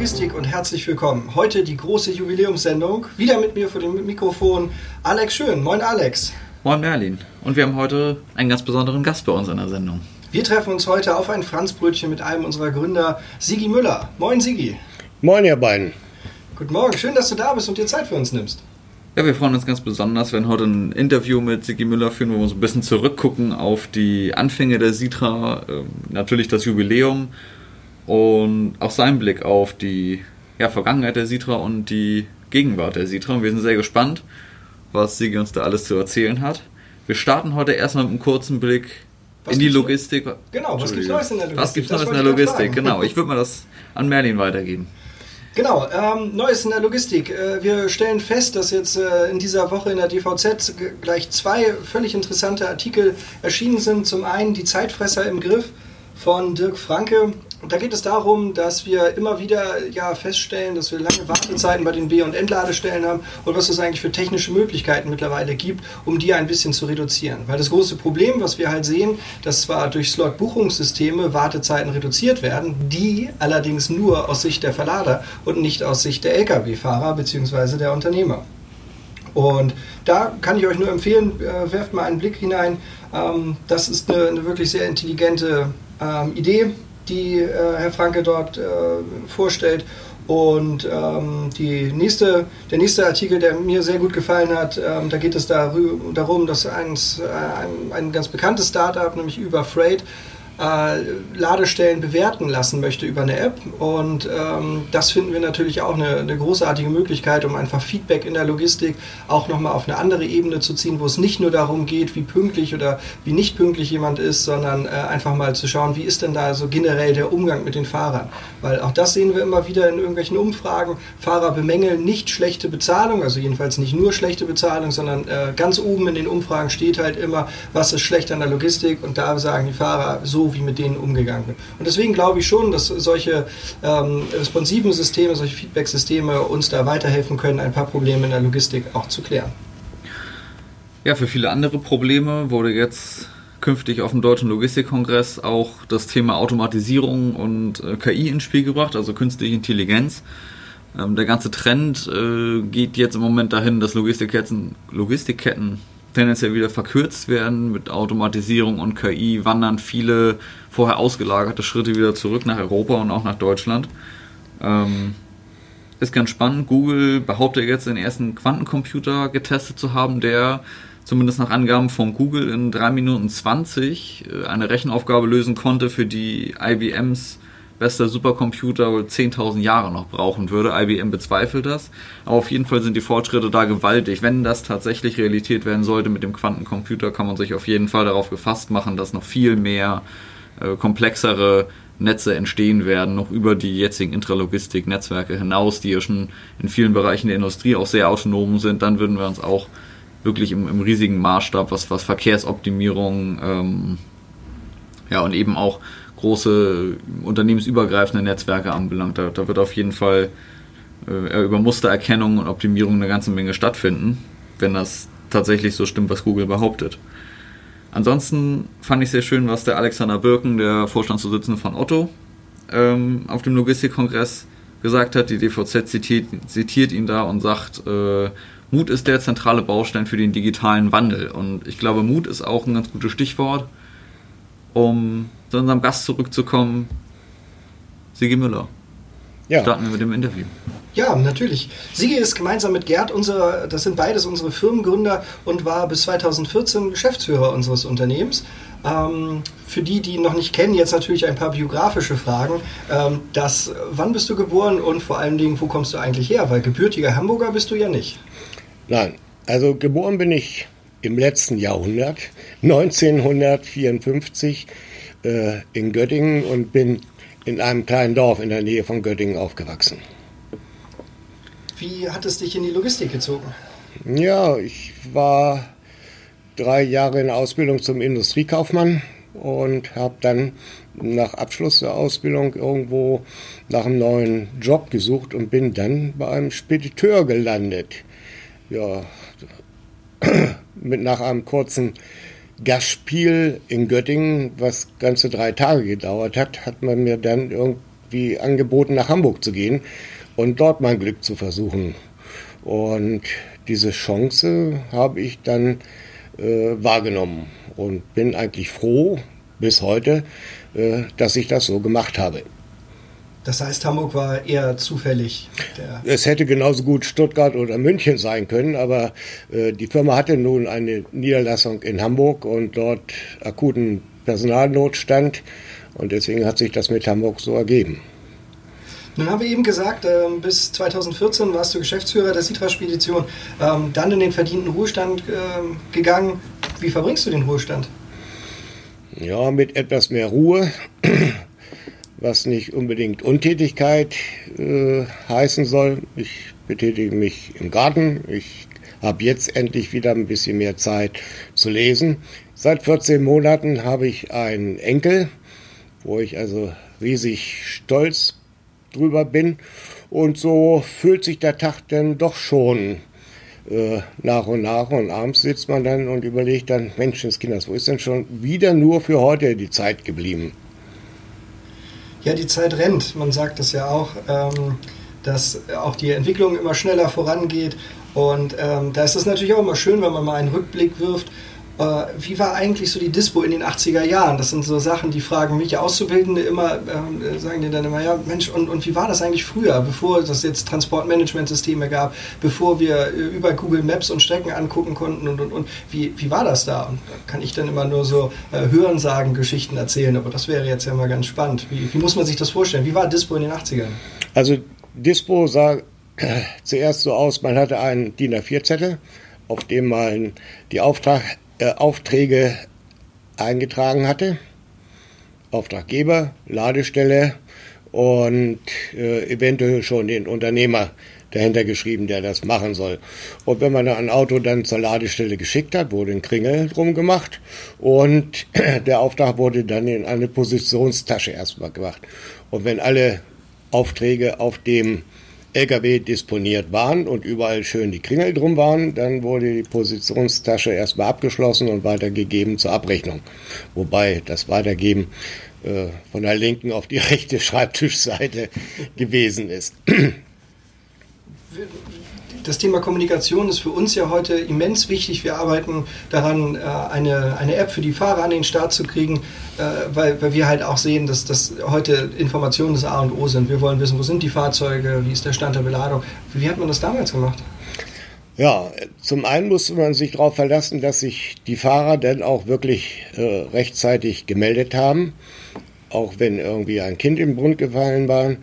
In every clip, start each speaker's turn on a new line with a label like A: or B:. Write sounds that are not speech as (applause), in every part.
A: Logistik und herzlich willkommen. Heute die große Jubiläumssendung. Wieder mit mir vor dem Mikrofon Alex Schön. Moin Alex.
B: Moin Merlin. Und wir haben heute einen ganz besonderen Gast bei uns in der Sendung.
A: Wir treffen uns heute auf ein Franzbrötchen mit einem unserer Gründer, Sigi Müller. Moin Sigi.
C: Moin ihr beiden.
A: Guten Morgen, schön, dass du da bist und dir Zeit für uns nimmst.
B: Ja, wir freuen uns ganz besonders, wenn heute ein Interview mit Sigi Müller führen, wo wir so ein bisschen zurückgucken auf die Anfänge der Sitra, äh, natürlich das Jubiläum und auch seinen Blick auf die ja, Vergangenheit der Sitra und die Gegenwart der Sitra. Und wir sind sehr gespannt, was Sigi uns da alles zu erzählen hat. Wir starten heute erstmal mit einem kurzen Blick was in die Logistik.
A: Genau, was gibt es Neues in der Logistik?
B: Was gibt es Neues in der Logistik? Genau, ich würde mal das an Merlin weitergeben.
A: Genau, ähm, Neues in der Logistik. Äh, wir stellen fest, dass jetzt äh, in dieser Woche in der DVZ gleich zwei völlig interessante Artikel erschienen sind. Zum einen die Zeitfresser im Griff von Dirk Franke und da geht es darum, dass wir immer wieder ja, feststellen, dass wir lange Wartezeiten bei den B- und Entladestellen haben und was es eigentlich für technische Möglichkeiten mittlerweile gibt, um die ein bisschen zu reduzieren. Weil das große Problem, was wir halt sehen, dass zwar durch Slot-Buchungssysteme Wartezeiten reduziert werden, die allerdings nur aus Sicht der Verlader und nicht aus Sicht der Lkw-Fahrer bzw. der Unternehmer. Und da kann ich euch nur empfehlen, äh, werft mal einen Blick hinein. Ähm, das ist eine, eine wirklich sehr intelligente ähm, Idee die äh, Herr Franke dort äh, vorstellt. Und ähm, die nächste, der nächste Artikel, der mir sehr gut gefallen hat, ähm, da geht es darum, dass eins, äh, ein, ein ganz bekanntes Startup, nämlich über Freight, äh, Ladestellen bewerten lassen möchte über eine App. Und ähm, das finden wir natürlich auch eine, eine, großartige Möglichkeit, um einfach Feedback in der Logistik auch nochmal auf eine andere Ebene zu ziehen, wo es nicht nur darum geht, wie pünktlich oder wie nicht pünktlich jemand ist, sondern äh, einfach mal zu schauen, wie ist denn da so generell der Umgang mit den Fahrern. Weil auch das sehen wir immer wieder in irgendwelchen Umfragen. Fahrer bemängeln nicht schlechte Bezahlung, also jedenfalls nicht nur schlechte Bezahlung, sondern äh, ganz oben in den Umfragen steht halt immer, was ist schlecht an der Logistik und da sagen die Fahrer so wie mit denen umgegangen wird. Und deswegen glaube ich schon, dass solche ähm, responsiven Systeme, solche Feedback-Systeme uns da weiterhelfen können, ein paar Probleme in der Logistik auch zu klären.
B: Ja, für viele andere Probleme wurde jetzt künftig auf dem Deutschen Logistikkongress auch das Thema Automatisierung und äh, KI ins Spiel gebracht, also künstliche Intelligenz. Ähm, der ganze Trend äh, geht jetzt im Moment dahin, dass Logistikketten, Logistikketten tendenziell wieder verkürzt werden. Mit Automatisierung und KI wandern viele vorher ausgelagerte Schritte wieder zurück nach Europa und auch nach Deutschland. Ähm, ist ganz spannend. Google behauptet jetzt den ersten Quantencomputer getestet zu haben, der zumindest nach Angaben von Google in 3 Minuten 20 äh, eine Rechenaufgabe lösen konnte, für die IBMs bester Supercomputer wohl 10.000 Jahre noch brauchen würde. IBM bezweifelt das. Aber auf jeden Fall sind die Fortschritte da gewaltig. Wenn das tatsächlich Realität werden sollte mit dem Quantencomputer, kann man sich auf jeden Fall darauf gefasst machen, dass noch viel mehr äh, komplexere Netze entstehen werden, noch über die jetzigen Intralogistik-Netzwerke hinaus, die ja schon in vielen Bereichen der Industrie auch sehr autonom sind, dann würden wir uns auch wirklich im, im riesigen Maßstab, was, was Verkehrsoptimierung ähm, ja, und eben auch große unternehmensübergreifende Netzwerke anbelangt. Da, da wird auf jeden Fall äh, über Mustererkennung und Optimierung eine ganze Menge stattfinden, wenn das tatsächlich so stimmt, was Google behauptet. Ansonsten fand ich sehr schön, was der Alexander Birken, der Vorstandsvorsitzende von Otto, ähm, auf dem Logistikkongress gesagt hat. Die DVZ zitiert, zitiert ihn da und sagt, äh, Mut ist der zentrale Baustein für den digitalen Wandel. Und ich glaube, Mut ist auch ein ganz gutes Stichwort, um zu unserem Gast zurückzukommen, Sigi Müller. Ja. Starten wir mit dem Interview.
A: Ja, natürlich. Sigi ist gemeinsam mit Gerd, unsere, das sind beides unsere Firmengründer und war bis 2014 Geschäftsführer unseres Unternehmens. Ähm, für die, die ihn noch nicht kennen, jetzt natürlich ein paar biografische Fragen. Ähm, das, wann bist du geboren und vor allen Dingen, wo kommst du eigentlich her? Weil gebürtiger Hamburger bist du ja nicht.
C: Nein, also geboren bin ich im letzten Jahrhundert, 1954 äh, in Göttingen und bin in einem kleinen Dorf in der Nähe von Göttingen aufgewachsen.
A: Wie hat es dich in die Logistik gezogen?
C: Ja, ich war drei Jahre in Ausbildung zum Industriekaufmann und habe dann nach Abschluss der Ausbildung irgendwo nach einem neuen Job gesucht und bin dann bei einem Spediteur gelandet. Ja, mit nach einem kurzen Gastspiel in Göttingen, was ganze drei Tage gedauert hat, hat man mir dann wie angeboten, nach Hamburg zu gehen und dort mein Glück zu versuchen. Und diese Chance habe ich dann äh, wahrgenommen und bin eigentlich froh bis heute, äh, dass ich das so gemacht habe.
A: Das heißt, Hamburg war eher zufällig.
C: es hätte genauso gut Stuttgart oder München sein können, aber äh, die Firma hatte nun eine Niederlassung in Hamburg und dort akuten Personalnotstand und deswegen hat sich das mit Hamburg so ergeben.
A: Nun haben wir eben gesagt, ähm, bis 2014 warst du Geschäftsführer der Citra-Spedition, ähm, dann in den verdienten Ruhestand ähm, gegangen. Wie verbringst du den Ruhestand?
C: Ja, mit etwas mehr Ruhe, was nicht unbedingt Untätigkeit äh, heißen soll. Ich betätige mich im Garten. Ich habe jetzt endlich wieder ein bisschen mehr Zeit zu lesen. Seit 14 Monaten habe ich einen Enkel, wo ich also riesig stolz drüber bin. Und so fühlt sich der Tag dann doch schon äh, nach und nach. Und abends sitzt man dann und überlegt dann, Menschenskinders, wo ist denn schon wieder nur für heute die Zeit geblieben?
A: Ja, die Zeit rennt. Man sagt das ja auch, ähm, dass auch die Entwicklung immer schneller vorangeht. Und ähm, da ist es natürlich auch immer schön, wenn man mal einen Rückblick wirft äh, wie war eigentlich so die Dispo in den 80er Jahren? Das sind so Sachen, die fragen mich Auszubildende immer, äh, sagen dir dann immer, ja Mensch, und, und wie war das eigentlich früher, bevor es jetzt Transportmanagementsysteme gab, bevor wir äh, über Google Maps und Strecken angucken konnten und, und, und, wie, wie war das da? Und da kann ich dann immer nur so äh, Hörensagen, Geschichten erzählen, aber das wäre jetzt ja mal ganz spannend. Wie, wie muss man sich das vorstellen? Wie war Dispo in den 80ern?
C: Also Dispo sah zuerst so aus, man hatte einen DIN A4-Zettel, auf dem man die Auftrag, äh, Aufträge eingetragen hatte. Auftraggeber, Ladestelle und äh, eventuell schon den Unternehmer dahinter geschrieben, der das machen soll. Und wenn man ein Auto dann zur Ladestelle geschickt hat, wurde ein Kringel drum gemacht und (clears throat) der Auftrag wurde dann in eine Positionstasche erstmal gemacht. Und wenn alle Aufträge auf dem LKW disponiert waren und überall schön die Kringel drum waren, dann wurde die Positionstasche erstmal abgeschlossen und weitergegeben zur Abrechnung. Wobei das Weitergeben äh, von der linken auf die (laughs) rechte Schreibtischseite (laughs) gewesen ist
A: das Thema Kommunikation ist für uns ja heute immens wichtig. Wir arbeiten daran, äh, eine, eine App für die Fahrer an den Start zu kriegen, äh, weil, weil wir halt auch sehen, dass, dass heute Informationen das A und O sind. Wir wollen wissen, wo sind die Fahrzeuge, wie ist der Stand der Beladung. Wie hat man das damals gemacht?
C: Ja, zum einen musste man sich darauf verlassen, dass sich die Fahrer dann auch wirklich äh, rechtzeitig gemeldet haben, auch wenn irgendwie ein Kind im Grund gefallen war.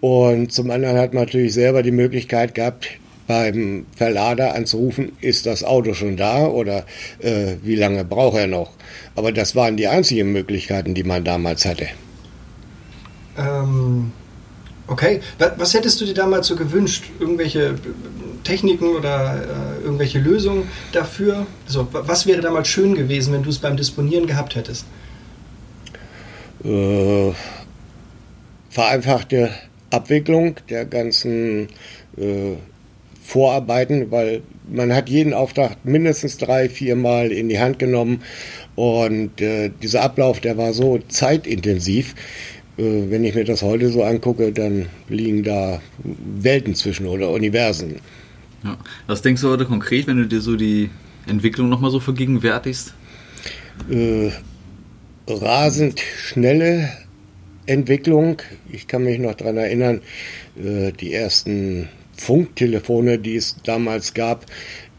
C: Und zum anderen hat man natürlich selber die Möglichkeit gehabt, beim Verlader anzurufen, ist das Auto schon da oder äh, wie lange braucht er noch. Aber das waren die einzigen Möglichkeiten, die man damals hatte.
A: Ähm, okay, was hättest du dir damals so gewünscht? Irgendwelche Techniken oder äh, irgendwelche Lösungen dafür? Also, was wäre damals schön gewesen, wenn du es beim Disponieren gehabt hättest?
C: Äh, vereinfachte Abwicklung der ganzen äh, Vorarbeiten, weil man hat jeden Auftrag mindestens drei, vier Mal in die Hand genommen und äh, dieser Ablauf, der war so zeitintensiv. Äh, wenn ich mir das heute so angucke, dann liegen da Welten zwischen oder Universen.
B: Ja. Was denkst du heute konkret, wenn du dir so die Entwicklung nochmal so vergegenwärtigst?
C: Äh, rasend schnelle Entwicklung. Ich kann mich noch daran erinnern, äh, die ersten Funktelefone, die es damals gab,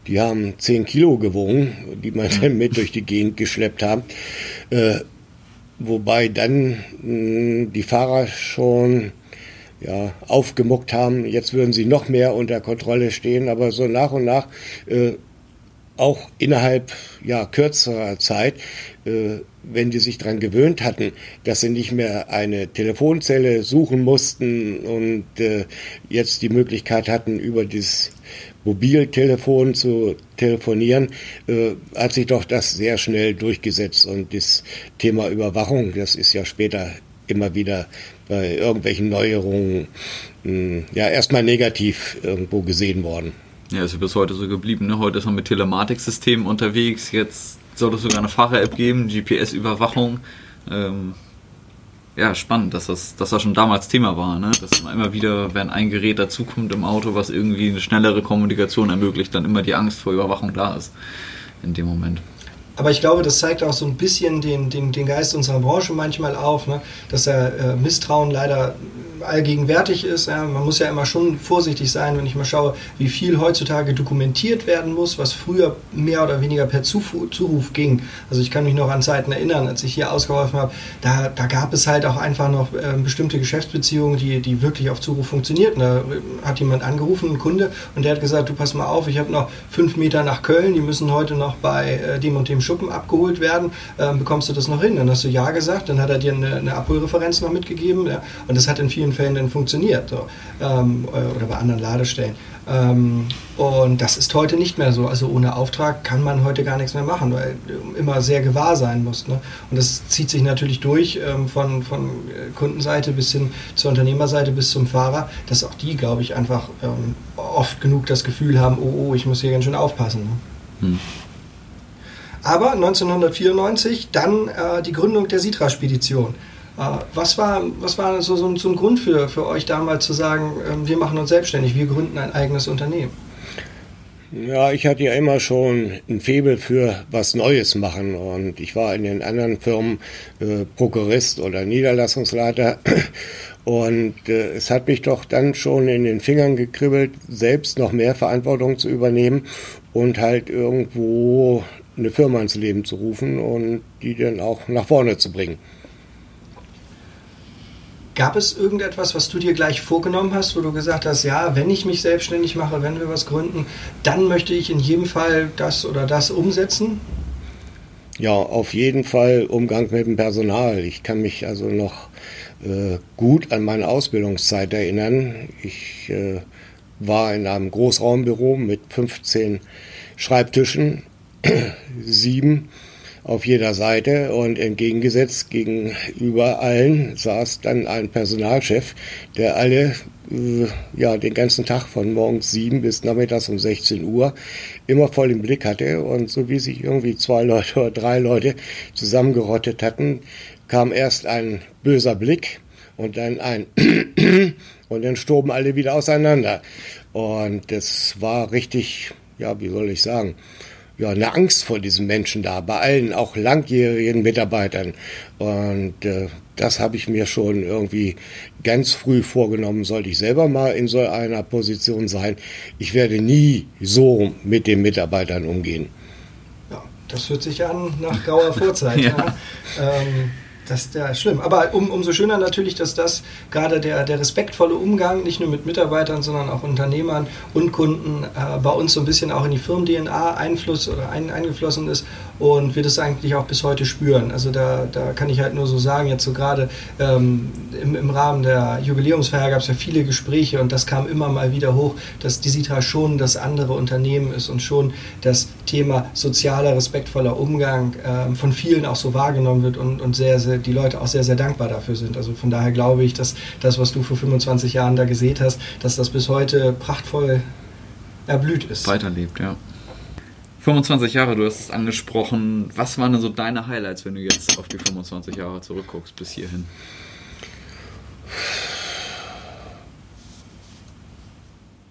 C: die haben 10 Kilo gewogen, die man dann mit durch die Gegend geschleppt hat. Äh, wobei dann mh, die Fahrer schon ja, aufgemuckt haben, jetzt würden sie noch mehr unter Kontrolle stehen, aber so nach und nach, äh, auch innerhalb ja, kürzerer Zeit, äh, wenn die sich daran gewöhnt hatten, dass sie nicht mehr eine Telefonzelle suchen mussten und äh, jetzt die Möglichkeit hatten, über das Mobiltelefon zu telefonieren, äh, hat sich doch das sehr schnell durchgesetzt. Und das Thema Überwachung, das ist ja später immer wieder bei irgendwelchen Neuerungen mh, hm, ja erstmal negativ irgendwo gesehen worden.
B: Ja, ist bis heute so geblieben. Ne? Heute ist man mit Telematiksystemen unterwegs. Jetzt soll es sogar eine Fahrer-App geben, GPS-Überwachung. Ähm, ja, spannend, dass das, dass das schon damals Thema war, ne? Dass man immer wieder, wenn ein Gerät dazukommt im Auto, was irgendwie eine schnellere Kommunikation ermöglicht, dann immer die Angst vor Überwachung da ist in dem Moment.
A: Aber ich glaube, das zeigt auch so ein bisschen den, den, den Geist unserer Branche manchmal auf, ne? dass der äh, Misstrauen leider allgegenwärtig ist. Ja. Man muss ja immer schon vorsichtig sein, wenn ich mal schaue, wie viel heutzutage dokumentiert werden muss, was früher mehr oder weniger per Zuruf, Zuruf ging. Also ich kann mich noch an Zeiten erinnern, als ich hier ausgeholfen habe, da, da gab es halt auch einfach noch äh, bestimmte Geschäftsbeziehungen, die, die wirklich auf Zuruf funktionierten. Da hat jemand angerufen, ein Kunde, und der hat gesagt, du pass mal auf, ich habe noch fünf Meter nach Köln, die müssen heute noch bei äh, dem und dem Schuppen abgeholt werden. Ähm, bekommst du das noch hin? Dann hast du ja gesagt, dann hat er dir eine, eine Abholreferenz noch mitgegeben. Ja. Und das hat in vielen Fällen dann funktioniert so, ähm, äh, oder bei anderen Ladestellen. Ähm, und das ist heute nicht mehr so. Also ohne Auftrag kann man heute gar nichts mehr machen, weil immer sehr gewahr sein muss. Ne? Und das zieht sich natürlich durch ähm, von, von Kundenseite bis hin zur Unternehmerseite bis zum Fahrer, dass auch die, glaube ich, einfach ähm, oft genug das Gefühl haben, oh, oh, ich muss hier ganz schön aufpassen. Ne? Hm. Aber 1994 dann äh, die Gründung der Sitra-Spedition. Äh, was war, was war so, so, so ein Grund für, für euch damals zu sagen, ähm, wir machen uns selbstständig, wir gründen ein eigenes Unternehmen?
C: Ja, ich hatte ja immer schon ein Febel für was Neues machen und ich war in den anderen Firmen äh, Prokurist oder Niederlassungsleiter (clears throat) und äh, es hat mich doch dann schon in den Fingern gekribbelt, selbst noch mehr Verantwortung zu übernehmen und halt irgendwo eine Firma ins Leben zu rufen und die dann auch nach vorne zu bringen.
A: Gab es irgendetwas, was du dir gleich vorgenommen hast, wo du gesagt hast, ja, wenn ich mich selbstständig mache, wenn wir was gründen, dann möchte ich in jedem Fall das oder das umsetzen?
C: Ja, auf jeden Fall Umgang mit dem Personal. Ich kann mich also noch äh, gut an meine Ausbildungszeit erinnern. Ich äh, war in einem Großraumbüro mit 15 Schreibtischen, (clears throat) sieben auf jeder Seite und entgegengesetzt gegenüber allen saß dann ein Personalchef, der alle äh, ja den ganzen Tag von morgens sieben bis nachmittags um 16 Uhr immer voll im Blick hatte und so wie sich irgendwie zwei Leute oder drei Leute zusammengerottet hatten, kam erst ein böser Blick und dann ein (clears throat) und dann stoben alle wieder auseinander. Und das war richtig ja wie soll ich sagen ja, eine Angst vor diesen Menschen da, bei allen, auch langjährigen Mitarbeitern. Und äh, das habe ich mir schon irgendwie ganz früh vorgenommen, sollte ich selber mal in so einer Position sein. Ich werde nie so mit den Mitarbeitern umgehen.
A: Ja, das hört sich an nach grauer Vorzeit. (laughs) ja. ja. Ähm das ist ja schlimm. Aber um, umso schöner natürlich, dass das gerade der, der respektvolle Umgang nicht nur mit Mitarbeitern, sondern auch Unternehmern und Kunden äh, bei uns so ein bisschen auch in die Firmen-DNA Einfluss oder ein, eingeflossen ist und wir das eigentlich auch bis heute spüren. Also da, da kann ich halt nur so sagen, jetzt so gerade ähm, im, im Rahmen der Jubiläumsfeier gab es ja viele Gespräche und das kam immer mal wieder hoch, dass die Sitra schon das andere Unternehmen ist und schon das Thema sozialer, respektvoller Umgang ähm, von vielen auch so wahrgenommen wird und, und sehr, sehr, die Leute auch sehr, sehr dankbar dafür sind. Also von daher glaube ich, dass das, was du vor 25 Jahren da gesehen hast, dass das bis heute prachtvoll erblüht ist.
B: Weiterlebt, ja. 25 Jahre, du hast es angesprochen. Was waren denn so deine Highlights, wenn du jetzt auf die 25 Jahre zurückguckst bis hierhin?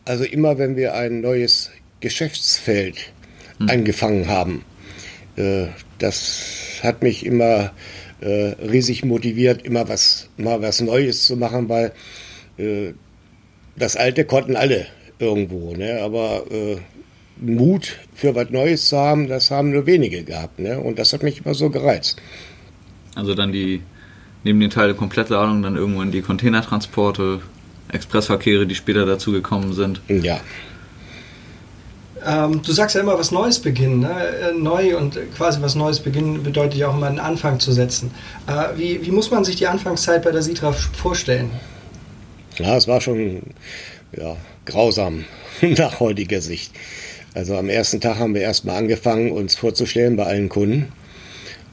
C: Also immer, wenn wir ein neues Geschäftsfeld hm. angefangen haben, äh, das hat mich immer äh, riesig motiviert, immer was, mal was Neues zu machen, weil äh, das Alte konnten alle irgendwo, ne? aber Mut für was Neues zu haben, das haben nur wenige gehabt. Ne? Und das hat mich immer so gereizt.
B: Also dann die, neben den Teil Komplettladung, dann irgendwann die Containertransporte, Expressverkehre, die später dazu gekommen sind.
C: Ja.
A: Ähm, du sagst ja immer, was Neues beginnen. Ne? Äh, neu und quasi was Neues beginnen bedeutet ja auch immer einen Anfang zu setzen. Äh, wie, wie muss man sich die Anfangszeit bei der Sitra vorstellen?
C: Ja, es war schon ja, grausam (laughs) nach heutiger Sicht. Also am ersten Tag haben wir erstmal angefangen, uns vorzustellen bei allen Kunden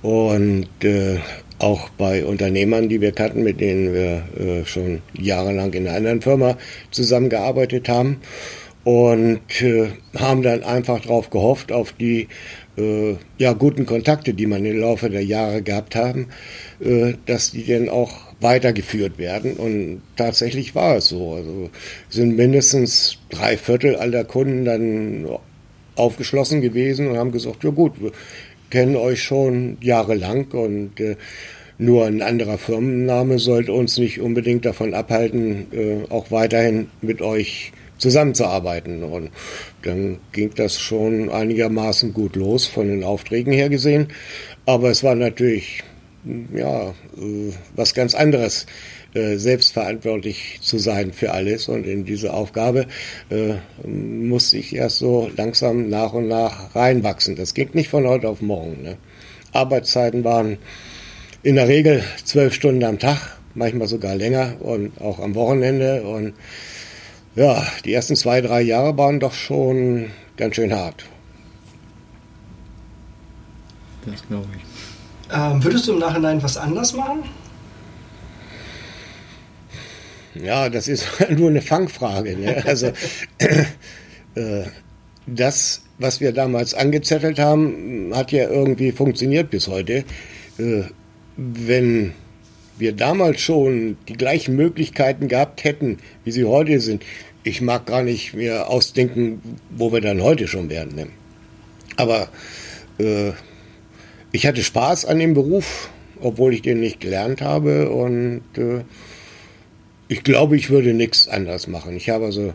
C: und äh, auch bei Unternehmern, die wir kannten, mit denen wir äh, schon jahrelang in einer anderen Firma zusammengearbeitet haben und äh, haben dann einfach darauf gehofft, auf die äh, ja, guten Kontakte, die man im Laufe der Jahre gehabt haben, äh, dass die dann auch weitergeführt werden. Und tatsächlich war es so. Also sind mindestens drei Viertel aller Kunden dann aufgeschlossen gewesen und haben gesagt, ja gut, wir kennen euch schon jahrelang und äh, nur ein anderer Firmenname sollte uns nicht unbedingt davon abhalten, äh, auch weiterhin mit euch zusammenzuarbeiten. Und dann ging das schon einigermaßen gut los von den Aufträgen her gesehen. Aber es war natürlich ja, äh, was ganz anderes, äh, selbstverantwortlich zu sein für alles. Und in diese Aufgabe äh, musste ich erst so langsam nach und nach reinwachsen. Das ging nicht von heute auf morgen. Ne? Arbeitszeiten waren in der Regel zwölf Stunden am Tag, manchmal sogar länger und auch am Wochenende. Und ja, die ersten zwei, drei Jahre waren doch schon ganz schön hart.
A: Das glaube ich. Ähm, würdest du im Nachhinein was anders machen?
C: Ja, das ist (laughs) nur eine Fangfrage. Ne? Also äh, das, was wir damals angezettelt haben, hat ja irgendwie funktioniert bis heute. Äh, wenn wir damals schon die gleichen Möglichkeiten gehabt hätten, wie sie heute sind, ich mag gar nicht mehr ausdenken, wo wir dann heute schon wären. Ne? Aber äh, ich hatte Spaß an dem Beruf, obwohl ich den nicht gelernt habe und äh, ich glaube, ich würde nichts anders machen. Ich habe also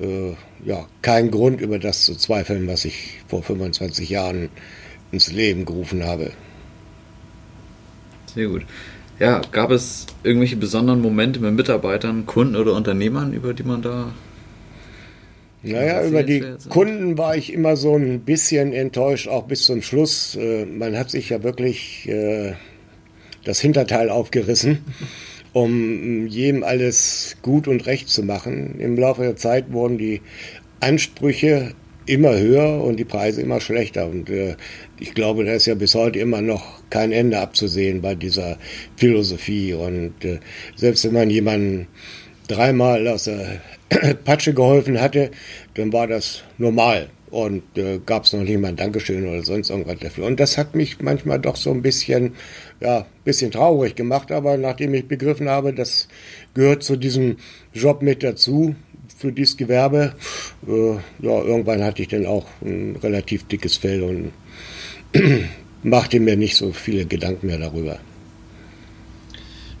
C: äh, ja, keinen Grund, über das zu zweifeln, was ich vor 25 Jahren ins Leben gerufen habe.
B: Sehr gut. Ja, gab es irgendwelche besonderen Momente mit Mitarbeitern, Kunden oder Unternehmern, über die man da.
C: Naja, über die Kunden war ich immer so ein bisschen enttäuscht, auch bis zum Schluss. Äh, man hat sich ja wirklich äh, das Hinterteil aufgerissen, um jedem alles gut und recht zu machen. Im Laufe der Zeit wurden die Ansprüche immer höher und die Preise immer schlechter. Und äh, ich glaube, da ist ja bis heute immer noch kein Ende abzusehen bei dieser Philosophie. Und äh, selbst wenn man jemanden dreimal aus der (clears throat) Patsche geholfen hatte, dann war das normal und äh, gab es noch nicht mal ein Dankeschön oder sonst irgendwas dafür. Und das hat mich manchmal doch so ein bisschen, ja, bisschen traurig gemacht, aber nachdem ich begriffen habe, das gehört zu diesem Job mit dazu, für dieses Gewerbe, äh, ja, irgendwann hatte ich dann auch ein relativ dickes Fell und (clears throat) machte mir nicht so viele Gedanken mehr darüber.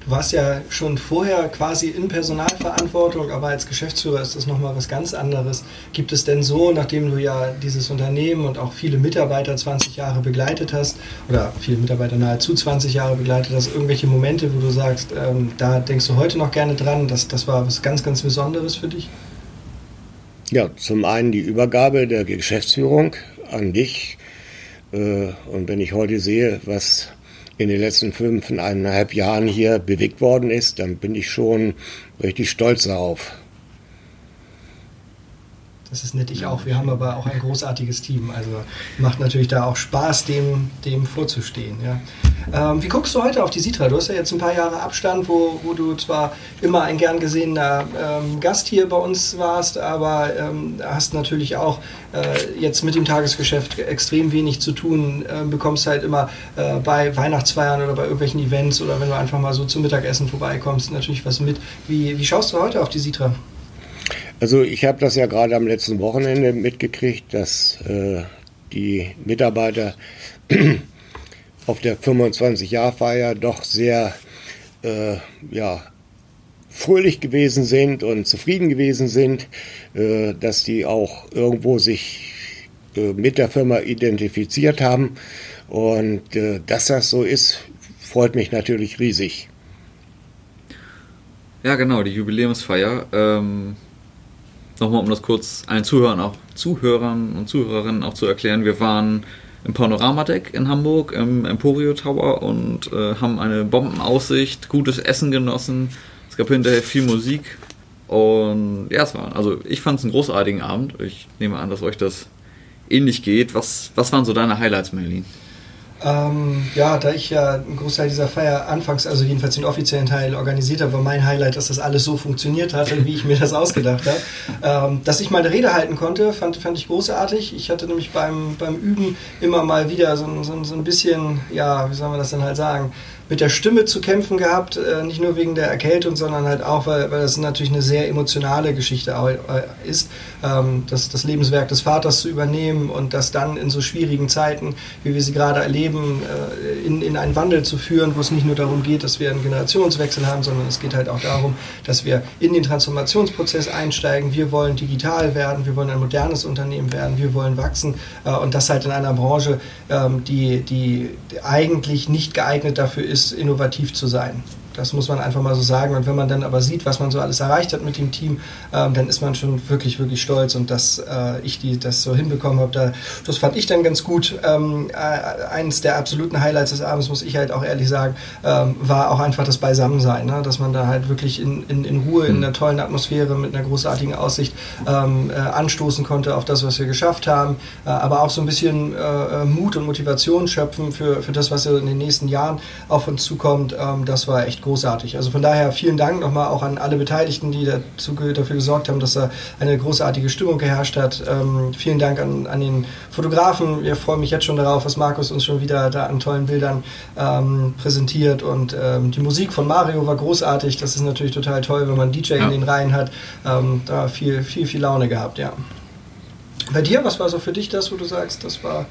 A: Du warst ja schon vorher quasi in Personalverantwortung, aber als Geschäftsführer ist das nochmal was ganz anderes. Gibt es denn so, nachdem du ja dieses Unternehmen und auch viele Mitarbeiter 20 Jahre begleitet hast, oder viele Mitarbeiter nahezu 20 Jahre begleitet hast, irgendwelche Momente, wo du sagst, ähm, da denkst du heute noch gerne dran, dass das war was ganz, ganz Besonderes für dich?
C: Ja, zum einen die Übergabe der Geschäftsführung an dich. Äh, und wenn ich heute sehe, was in den letzten fünfeinhalb Jahren hier bewegt worden ist, dann bin ich schon richtig stolz darauf.
A: Das ist nett, ich auch. Wir haben aber auch ein großartiges Team. Also macht natürlich da auch Spaß, dem, dem vorzustehen. Ja. Ähm, wie guckst du heute auf die Sitra? Du hast ja jetzt ein paar Jahre Abstand, wo, wo du zwar immer ein gern gesehener ähm, Gast hier bei uns warst, aber ähm, hast natürlich auch äh, jetzt mit dem Tagesgeschäft extrem wenig zu tun. Äh, bekommst halt immer äh, bei Weihnachtsfeiern oder bei irgendwelchen Events oder wenn du einfach mal so zum Mittagessen vorbeikommst, natürlich was mit. Wie, wie schaust du heute auf die Sitra?
C: Also ich habe das ja gerade am letzten Wochenende mitgekriegt, dass äh, die Mitarbeiter (clears throat) auf der 25-Jahr-Feier doch sehr äh, ja, fröhlich gewesen sind und zufrieden gewesen sind, äh, dass die auch irgendwo sich äh, mit der Firma identifiziert haben. Und äh, dass das so ist, freut mich natürlich riesig.
B: Ja, genau, die Jubiläumsfeier. Ähm nochmal, um das kurz allen Zuhörern, auch Zuhörern und Zuhörerinnen auch zu erklären, wir waren im Panoramadeck in Hamburg, im Emporio Tower und äh, haben eine Bombenaussicht, gutes Essen genossen. Es gab hinterher viel Musik und ja, es war, also ich fand es einen großartigen Abend. Ich nehme an, dass euch das ähnlich geht. Was, was waren so deine Highlights, Merlin?
A: Ähm, ja, da ich ja einen Großteil dieser Feier anfangs, also jedenfalls den offiziellen Teil organisiert habe, war mein Highlight, dass das alles so funktioniert hatte, wie ich mir das ausgedacht habe. Ähm, dass ich meine Rede halten konnte, fand, fand ich großartig. Ich hatte nämlich beim, beim Üben immer mal wieder so, so, so ein bisschen, ja, wie soll man das denn halt sagen, mit der Stimme zu kämpfen gehabt, äh, nicht nur wegen der Erkältung, sondern halt auch, weil, weil das natürlich eine sehr emotionale Geschichte äh, ist, ähm, das, das Lebenswerk des Vaters zu übernehmen und das dann in so schwierigen Zeiten, wie wir sie gerade erleben, äh, in, in einen Wandel zu führen, wo es nicht nur darum geht, dass wir einen Generationswechsel haben, sondern es geht halt auch darum, dass wir in den Transformationsprozess einsteigen. Wir wollen digital werden, wir wollen ein modernes Unternehmen werden, wir wollen wachsen äh, und das halt in einer Branche, ähm, die, die eigentlich nicht geeignet dafür ist, ist, innovativ zu sein. Das muss man einfach mal so sagen. Und wenn man dann aber sieht, was man so alles erreicht hat mit dem Team, ähm, dann ist man schon wirklich, wirklich stolz. Und dass äh, ich die, das so hinbekommen habe, da, das fand ich dann ganz gut. Ähm, äh, eines der absoluten Highlights des Abends, muss ich halt auch ehrlich sagen, ähm, war auch einfach das Beisammensein. Ne? Dass man da halt wirklich in, in, in Ruhe, in einer tollen Atmosphäre, mit einer großartigen Aussicht ähm, äh, anstoßen konnte auf das, was wir geschafft haben. Äh, aber auch so ein bisschen äh, Mut und Motivation schöpfen für, für das, was in den nächsten Jahren auf uns zukommt. Ähm, das war echt großartig. Also von daher vielen Dank nochmal auch an alle Beteiligten, die dazu, dafür gesorgt haben, dass da eine großartige Stimmung geherrscht hat. Ähm, vielen Dank an, an den Fotografen. Wir freuen mich jetzt schon darauf, was Markus uns schon wieder da an tollen Bildern ähm, präsentiert. Und ähm, die Musik von Mario war großartig. Das ist natürlich total toll, wenn man DJ ja. in den Reihen hat. Ähm, da viel, viel, viel Laune gehabt, ja. Bei dir, was war so für dich das, wo du sagst, das war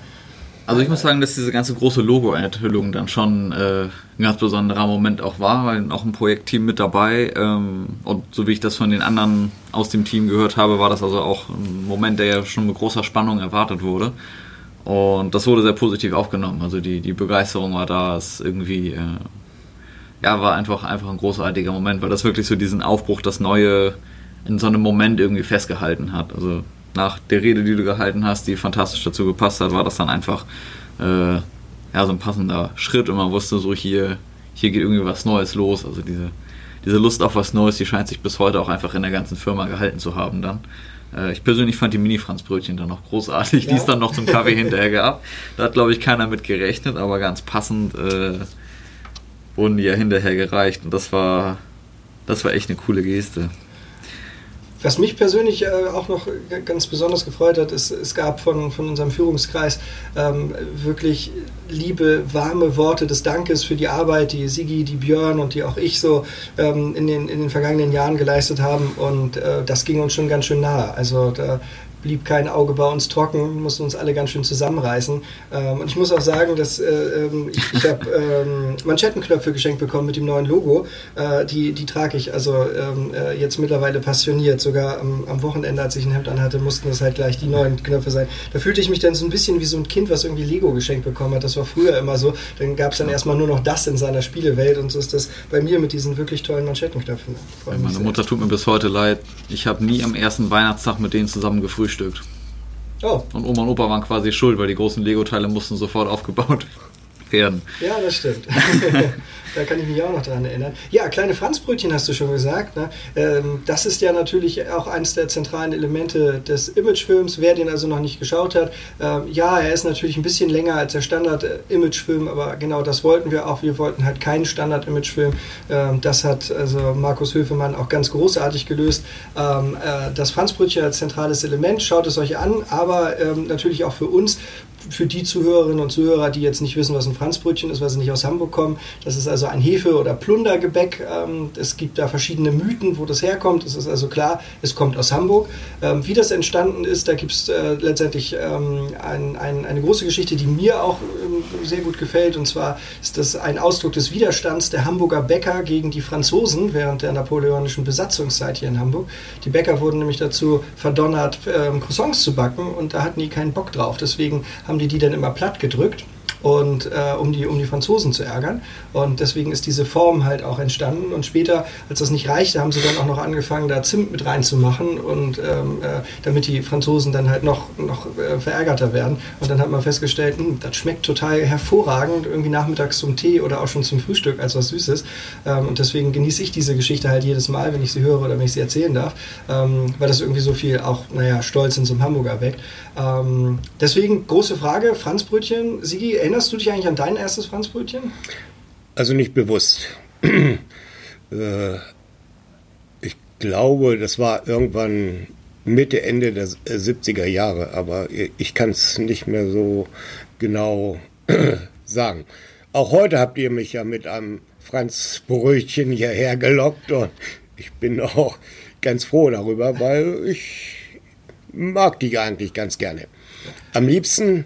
B: also ich muss sagen, dass diese ganze große Logo-Enthüllung dann schon äh, ein ganz besonderer Moment auch war, weil auch ein Projektteam mit dabei ähm, und so wie ich das von den anderen aus dem Team gehört habe, war das also auch ein Moment, der ja schon mit großer Spannung erwartet wurde. Und das wurde sehr positiv aufgenommen. Also die, die Begeisterung war da, es irgendwie, äh, ja, war einfach, einfach ein großartiger Moment, weil das wirklich so diesen Aufbruch, das Neue in so einem Moment irgendwie festgehalten hat. Also nach der Rede, die du gehalten hast, die fantastisch dazu gepasst hat, war das dann einfach äh, ja, so ein passender Schritt und man wusste so, hier, hier geht irgendwie was Neues los. Also diese, diese Lust auf was Neues, die scheint sich bis heute auch einfach in der ganzen Firma gehalten zu haben dann. Äh, ich persönlich fand die Mini-Franz-Brötchen dann noch großartig, ja. die es dann noch zum Kaffee hinterher gab. Da hat, glaube ich, keiner mit gerechnet, aber ganz passend äh, wurden die ja hinterher gereicht und das war, das war echt eine coole Geste.
A: Was mich persönlich äh, auch noch ganz besonders gefreut hat, ist, es gab von, von unserem Führungskreis ähm, wirklich liebe, warme Worte des Dankes für die Arbeit, die Sigi, die Björn und die auch ich so ähm, in, den, in den vergangenen Jahren geleistet haben. Und äh, das ging uns schon ganz schön nahe. Also da blieb kein Auge bei uns trocken, mussten uns alle ganz schön zusammenreißen. Ähm, und ich muss auch sagen, dass äh, ähm, ich, ich habe (laughs) ähm, Manschettenknöpfe geschenkt bekommen mit dem neuen Logo. Äh, die, die trage ich also ähm, äh, jetzt mittlerweile passioniert. Sogar am, am, Wochenende, als ich ein Hemd anhatte, mussten das halt gleich die neuen Knöpfe sein. Da fühlte ich mich dann so ein bisschen wie so ein Kind, was irgendwie Lego geschenkt bekommen hat. Das war früher immer so. Dann gab es dann erstmal nur noch das in seiner Spielewelt und so ist das bei mir mit diesen wirklich tollen Manschettenknöpfen.
B: Meine Mutter tut mir bis heute leid. Ich habe nie am ersten Weihnachtstag mit denen zusammen gefrühstückt gefrühstückt. Oh. Und Oma und Opa waren quasi schuld, weil die großen Lego-Teile mussten sofort aufgebaut werden.
A: Ja, das stimmt. (laughs) da kann ich mich auch noch dran erinnern. Ja, kleine Franzbrötchen hast du schon gesagt. Ne? Ähm, das ist ja natürlich auch eines der zentralen Elemente des Imagefilms. Wer den also noch nicht geschaut hat, ähm, ja, er ist natürlich ein bisschen länger als der Standard-Imagefilm, aber genau das wollten wir auch. Wir wollten halt keinen Standard-Imagefilm. Ähm, das hat also Markus Höfemann auch ganz großartig gelöst. Äh, das Franzbrötchen als zentrales Element, schaut es euch an, aber natürlich auch für uns für die Zuhörerinnen und Zuhörer, die jetzt nicht wissen, was ein Franzbrötchen ist, weil sie nicht aus Hamburg kommen, das ist also ein Hefe- oder Plundergebäck. Ähm, es gibt da verschiedene Mythen, wo das herkommt. Es ist also klar, es kommt aus Hamburg. Ähm, wie das entstanden ist, da gibt es äh, letztendlich ähm, ein, ein, eine große Geschichte, die mir auch sehr gut gefällt. Und zwar ist das ein Ausdruck des Widerstands der Hamburger Bäcker gegen die Franzosen während der napoleonischen Besatzungszeit hier in Hamburg. Die Bäcker wurden nämlich dazu verdonnert, Croissants zu backen und da hatten die keinen Bock drauf. Deswegen haben die die dann immer platt gedrückt und äh, um, die, um die Franzosen zu ärgern. Und deswegen ist diese Form halt auch entstanden. Und später, als das nicht reichte, haben sie dann auch noch angefangen, da Zimt mit reinzumachen und ähm, äh, damit die Franzosen dann halt noch, noch äh, verärgerter werden. Und dann hat man festgestellt, mh, hm, das schmeckt total hervorragend, irgendwie nachmittags zum Tee oder auch schon zum Frühstück als was Süßes. Ähm, und deswegen genieße ich diese Geschichte halt jedes Mal, wenn ich sie höre oder wenn ich sie erzählen darf, ähm, weil das irgendwie so viel auch, naja, Stolz in so einem Hamburger weckt. Ähm, deswegen große Frage, Franzbrötchen, Sigi, Erinnerst du dich eigentlich an dein erstes Franzbrötchen?
C: Also nicht bewusst. (clears throat) Äh, ich glaube, das war irgendwann Mitte, Ende der 70er Jahre, aber ich kann es nicht mehr so genau (clears throat) sagen. Auch heute habt ihr mich ja mit einem Franzbrötchen hierher gelockt und ich bin auch ganz froh darüber, weil ich mag die eigentlich ganz gerne. Am liebsten,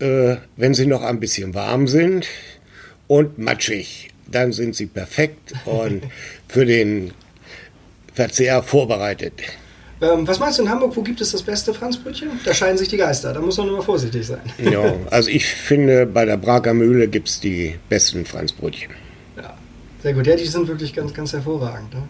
C: äh, wenn sie noch ein bisschen warm sind und matschig, dann sind sie perfekt und (laughs) für den Verzehr vorbereitet.
A: Ähm, was meinst du in Hamburg, wo gibt es das beste Franzbrötchen? Da scheiden sich die Geister, da muss man mal vorsichtig sein.
C: ja, (laughs) also ich finde, bei der Braker Mühle gibt es die besten Franzbrötchen.
A: Ja, sehr gut. Ja, die sind wirklich ganz, ganz hervorragend. Ne?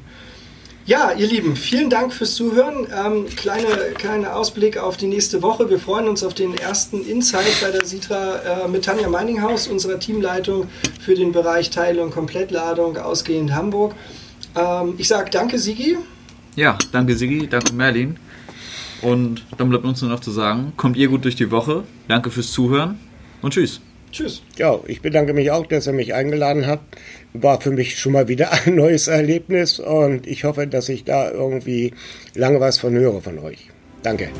A: Ja, ihr Lieben, vielen Dank fürs Zuhören. Ähm, kleine, kleiner Ausblick auf die nächste Woche. Wir freuen uns auf den ersten Insight bei der Sitra äh, mit Tanja Meininghaus, unserer Teamleitung für den Bereich Teil- und Komplettladung ausgehend Hamburg. Ähm, ich sage danke, Sigi.
B: Ja, danke, Sigi, danke, Merlin. Und dann bleibt uns nur noch zu sagen, kommt ihr gut durch die Woche. Danke fürs Zuhören und tschüss.
A: Tschüss.
C: Ja, ich bedanke mich auch, dass ihr mich eingeladen habt. War für mich schon mal wieder (laughs) ein neues Erlebnis und ich hoffe, dass ich da irgendwie lange was von höre von euch. Danke.